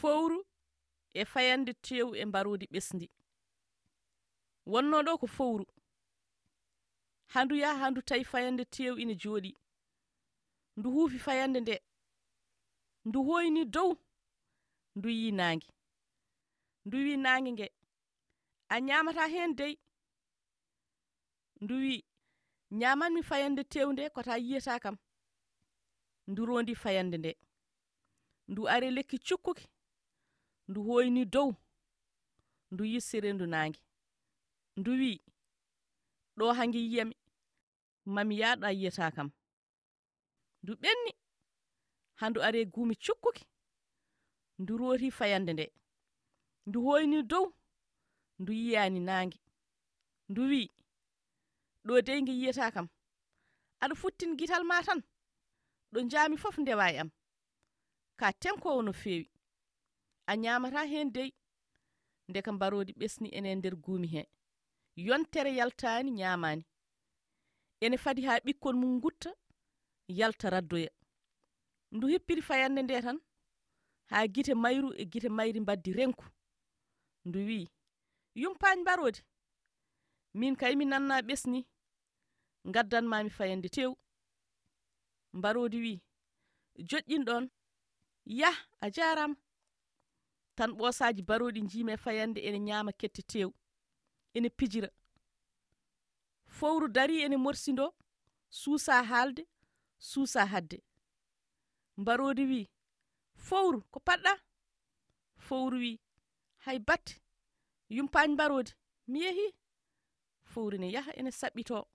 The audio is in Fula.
fowru e fayande tewu e mbarodi ɓesdi. Wonno ɗo ko fowru. Handu yaha handu tawi fayande tew ina jooɗi. Ndu huufi fayande nde. Ndu hoyni dow ndu yi naange. Ndu wi naange nge. A ñamata hen dey. Ndu wi ñamanmi fayande tew nde kota yiyata kam. Ndu rondi fayande nde. Ndu ari lekki cukkuki. ndu hoyni dow ndu yissiri ndu naange ndu wi ɗo hangi yiyami mami yaaɗo a yiyata kam. Ndu ɓenni handu are guumi cukkuki ndu roti fayande nde. Ndu hoyni dow ndu yiyani naange ndu wi ɗo dey nge yiyata kam. Aɗa futtin gital ma tan ɗo njaami fof ndewa e am ka tenkowo no fewi. a ñamata hen dey nde kam mbarodi ɓesni ene nder guumi he. Yontere yaltani ñamani ene fadi ha ɓikkon mum gutta yalta raddoya. Ndu heppiri fayande nde tan ha gite mayru e gite mayri mbaddi renku. Ndu wi yumpañ mbarodi min kay mi nanna ɓesni gaddanmami fayande tew. Mbarodi wi joƴƴin ɗon yah a jarama tan ɓosaji baroɗi jiime fayande ene ñaama kette tew ene pijira. Fowru dari ene morsido suusa haalde suusa hadde. Mbarodi wi fowru ko paɗɗa? Fowru wi hay batte yumpañ mbarodi mi yeehi fowru ne yaha ene saɓɓito